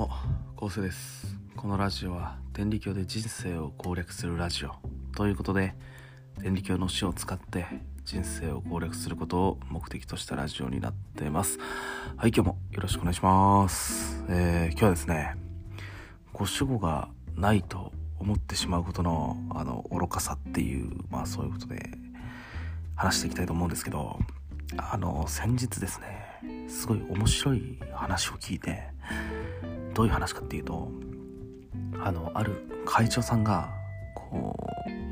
も、昴生です。このラジオは、天理教で人生を攻略するラジオ。ということで、天理教の死を使って人生を攻略することを目的としたラジオになっています。はい、今日もよろしくお願いします。えー、今日はですね、ご主語がないと思ってしまうことの、あの、愚かさっていう、まあそういうことで話していきたいと思うんですけど、あの、先日ですね、すごい面白い話を聞いて、どういう話かっていうと、あの、ある会長さんが、こ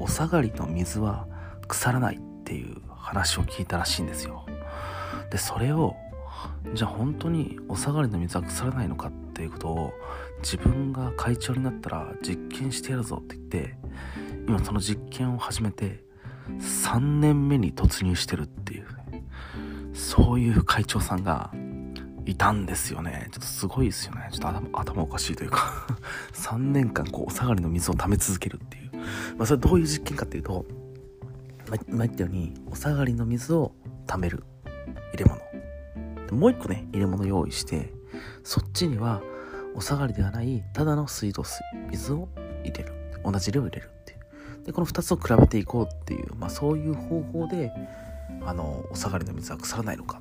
う、お下がりの水は腐らないっていう話を聞いたらしいんですよ。で、それを、じゃあ本当にお下がりの水は腐らないのかっていうことを自分が会長になったら実験してやるぞって言って今その実験を始めて3年目に突入してるっていうそういう会長さんがいたんですよね。ちょっとすごいですよね。ちょっと頭頭おかしいというか。3年間こうお下がりの水を溜め続けるっていう。まあそれどういう実験かっていうとま今言ったようにお下がりの水を溜める入れ物。でもう一個ね入れ物用意してそっちにはお下がりではないただの水道水水を入れる。同じ量入れるっていう。でこの2つを比べていこうっていう、まあ、そういう方法であのお下がりの水は腐らないのか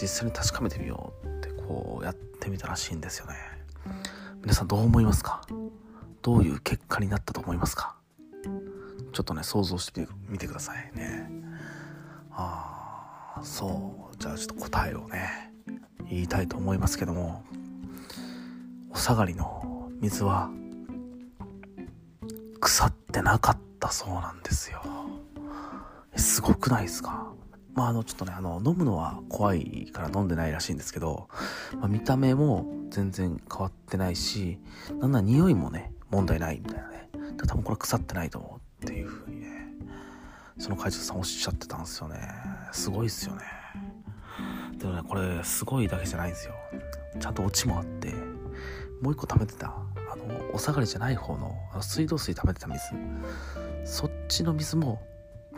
実際に確かめてみようってこうやってみたらしいんですよね。皆さんどう思いますか？どういう結果になったと思いますか？ちょっとね想像してみてくださいね。ああそう。じゃあちょっと答えをね言いたいと思いますけども。お下がりの水は腐ってなかったそうなんですよ。すごくないですか？まああのちょっとねあの飲むのは怖いから飲んでないらしいんですけど、まあ、見た目も全然変わってないしなんなら匂いもね問題ないみたいなね。多分これ腐ってないと思うっていう風にねその会長さんおっしゃってたんですよね。すごいっすよね。でもねこれすごいだけじゃないんですよ。ちゃんとオチもあってもう一個貯めてたあのお下がりじゃない方のあの水道水貯めてた水。そっちの水も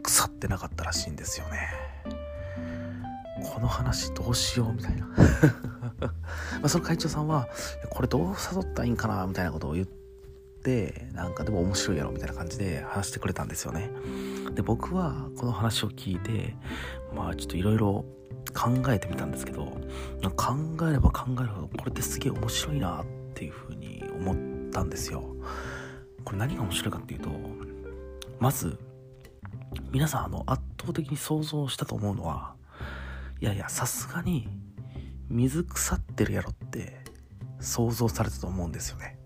腐ってなかったらしいんですよね。この話どうしようみたいな。まその会長さんはこれどう誘ったらいいんかなみたいなことを言ってなんかでも面白いやろみたいな感じで話してくれたんですよね。で僕はこの話を聞いてまあちょっといろいろ考えてみたんですけど考えれば考えるほどこれってすげえ面白いなっていうふうに思ったんですよ。これ何が面白いかっていうとまず皆さんあの圧倒的に想像したと思うのはいやいやさすがに水腐ってるやろって想像されたと思うんですよね。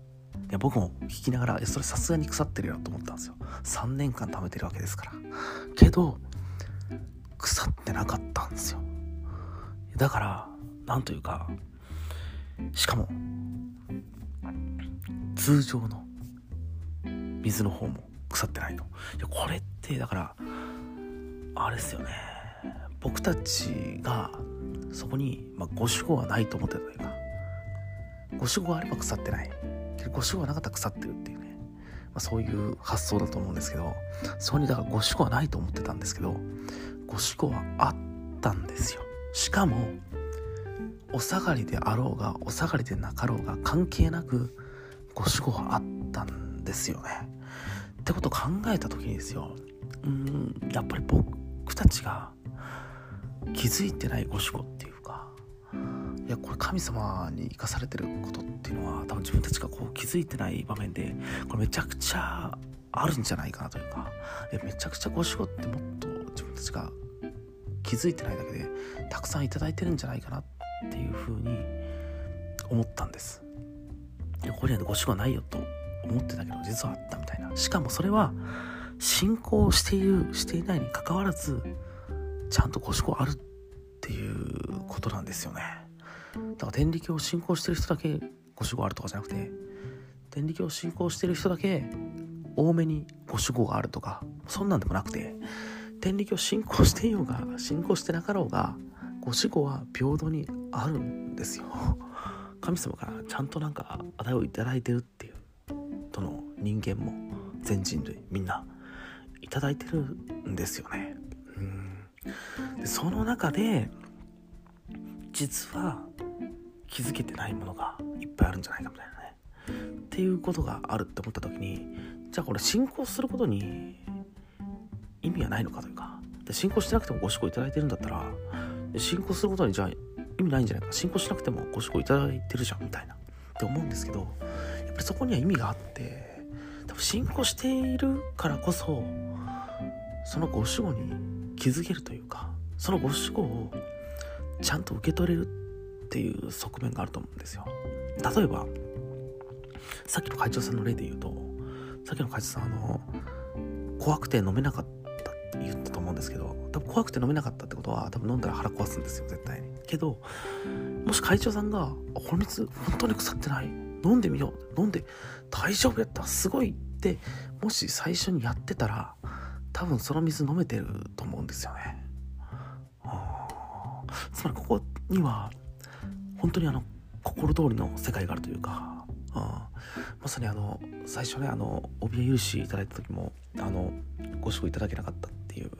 いや僕も聞きながらそれさすがに腐ってるよと思ったんですよ。3年間貯めてるわけですから。けど腐ってなかったんですよ。だからなんというかしかも通常の水の方も腐ってないと。いやこれってだからあれですよね。僕たちがそこに、まあ、ご主語はないと思ってたというかご主語があれば腐ってない。ご主語がなかったら腐ってるっていうね、まあ、そういう発想だと思うんですけどそこにだからご主語はないと思ってたんですけどご主語はあったんですよ。しかもお下がりであろうがお下がりでなかろうが関係なくご主語はあったんですよね。ってことを考えた時にですようんやっぱり僕たちが気づいてないご主語っていうかいやこれ神様に生かされてることっていうのは多分自分たちがこう気づいてない場面でこれめちゃくちゃあるんじゃないかなというかいめちゃくちゃご主語ってもっと自分たちが気づいてないだけでたくさんいいてるんじゃないかなっていうふうに思ったんです。いやここにはご主語ないよと思ってたけど実はあったみたいな。しかもそれは信仰しているしていないにかかわらずちゃんとご主語あるっていうことなんですよね。だから天理教を信仰してる人だけご主語あるとかじゃなくて天理教を信仰してる人だけ多めにご主語があるとかそんなんでもなくて天理教を信仰していようが信仰してなかろうがご主語は平等にあるんですよ。神様からちゃんとなんか値をいただいてるっていうどの人間も全人類みんないただいてるんですよね。うん。でその中で実は気づけてないものがいっぱいあるんじゃないかみたいなね。っていうことがあるって思った時にじゃあこれ進行することに意味はないのかというかで進行してなくてもご指導いただいてるんだったら進行することにじゃあ意味ないんじゃないか。進行しなくてもご指導いただいてるじゃんみたいな。って思うんですけどやっぱりそこには意味があって多分進行しているからこそそのご守護に気づけるというかそのご守護をちゃんと受け取れるっていう側面があると思うんですよ。例えばさっきの会長さんの例で言うとさっきの会長さんあの怖くて飲めなかったって言ったと思うんですけど多分怖くて飲めなかったってことは多分飲んだら腹壊すんですよ絶対に。けどもし会長さんが「この水本当に腐ってない？飲んでみよう。飲んで大丈夫やった。すごい」ってもし最初にやってたら多分その水飲めてるとですよね。つまりここには本当にあの心通りの世界があるというか、まさにあの最初ねあの帯許しいただいた時もあのご賞いただけなかったっていう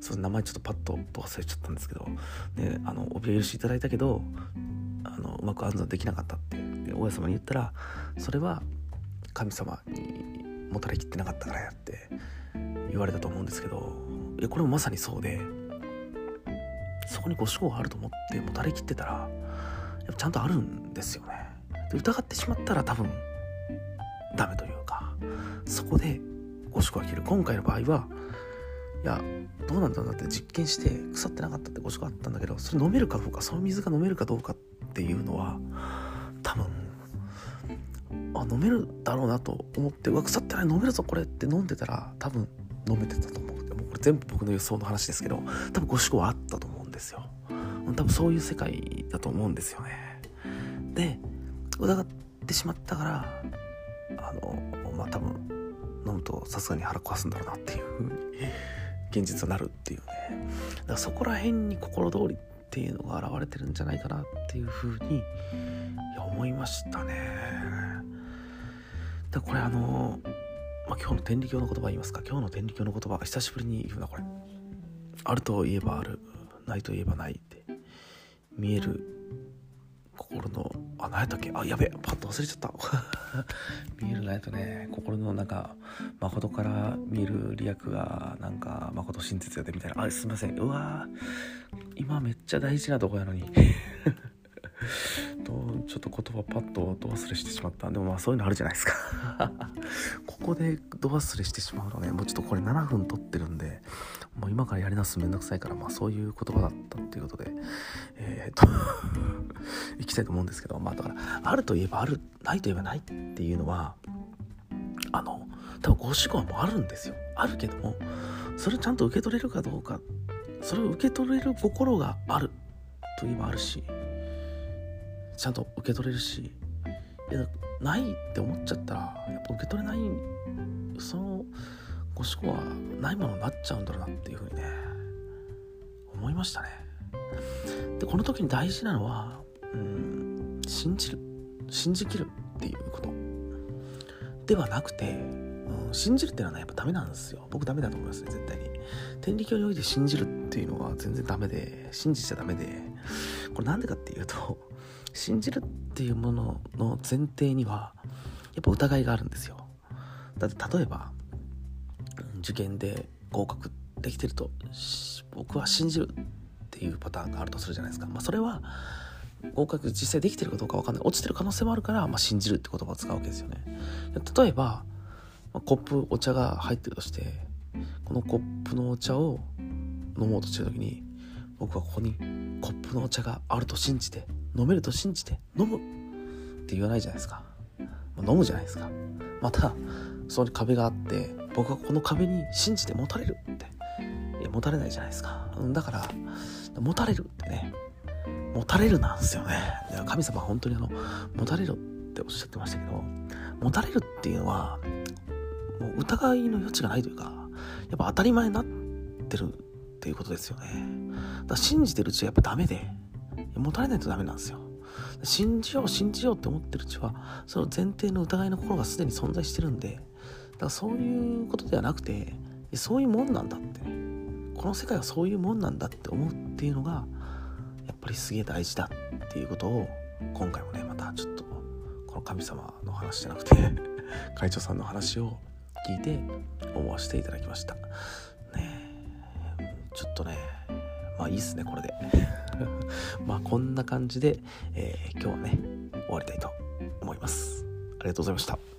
その名前ちょっとパッと忘れちゃったんですけど、ね、あの帯許しいただいたけどあのうまく暗算できなかったって大家様に言ったらそれは神様にもたれきってなかったからやって言われたと思うんですけどいやこれもまさにそうでそこにご賞があると思ってもたれきってたらやっぱちゃんとあるんですよね。で疑ってしまったら多分ダメというかそこでご賞が切る。今回の場合はいやどうなんだろうなって実験して腐ってなかったってご賞があったんだけどそれ飲めるかどうかその水が飲めるかどうかっていうのは多分あ飲めるだろうなと思ってうわ腐ってない飲めるぞこれって飲んでたら多分飲めてたと思う。これ全部僕の予想の話ですけど多分ご思考はあったと思うんですよ。多分そういう世界だと思うんですよね。で疑ってしまったからあのまあ多分飲むとさすがに腹壊すんだろうなっていう風に現実はなるっていうねだからそこら辺に心通りっていうのが現れてるんじゃないかなっていう風に思いましたね。でこれあの、まあ、今日の天理教の言葉言いますか。今日の天理教の言葉久しぶりに言うなこれ。あるといえばある。ないといえばないって。見える心のあ何やったっけ？あやべえ。パッと忘れちゃった。見えるないとね。心のなんか誠から見えるリアクがなんか誠真実やでみたいな。あすいません。うわ今めっちゃ大事なとこやのに。とちょっと言葉パッとど忘れしてしまった。でもまあそういうのあるじゃないですか。ここでど忘れしてしまうのねもうちょっとこれ7分撮ってるんでもう今からやり直すめんどくさいからまあそういう言葉だったっていうことでえー、っと いきたいと思うんですけどまあだからあるといえばあるないといえばないっていうのはあの多分ご主語もあるんですよ。あるけどもそれをちゃんと受け取れるかどうかそれを受け取れる心があるといえばあるしちゃんと受け取れるしいやないって思っちゃったらやっぱ受け取れないそのご思考はないものになっちゃうんだろうなっていうふうにね思いましたね。でこの時に大事なのはうん信じる。信じきるっていうこと。ではなくて、うん、信じるっていうのはねやっぱダメなんですよ。僕ダメだと思いますね絶対に。天理教において信じるっていうのは全然ダメで信じちゃダメで。これなんでかっていうと信じるっていうものの前提にはやっぱ疑いがあるんですよ。だって例えば受験で合格できてると僕は信じるっていうパターンがあるとするじゃないですか、まあ、それは合格実際できてるかどうか分かんない。落ちてる可能性もあるから、まあ、信じるって言葉を使うわけですよね。例えば、まあ、コップお茶が入ってるとしてこのコップのお茶を飲もうとしてる時に僕はここにコップのお茶があると信じて飲めると信じて飲むって言わないじゃないですか、ま、飲むじゃないですか。またそこに壁があって僕はこの壁に信じて持たれるって。いや持たれないじゃないですか。だから持たれるってね。持たれるなんすよね。神様は本当にあの持たれるっておっしゃってましたけど持たれるっていうのはもう疑いの余地がないというかやっぱ当たり前になってるっていうことですよね。だ信じてるうちはやっぱダメで持たれないとダメなんですよ。信じよう信じようって思ってるうちはその前提の疑いの心がすでに存在してるんでだからそういうことではなくてそういうもんなんだってこの世界はそういうもんなんだって思うっていうのがやっぱりすげえ大事だっていうことを今回もねまたちょっとこの神様の話じゃなくて 会長さんの話を聞いて思わせていただきました。ちょっとねまあいいっすねこれで。まあこんな感じで、えー、今日はね終わりたいと思います。ありがとうございました。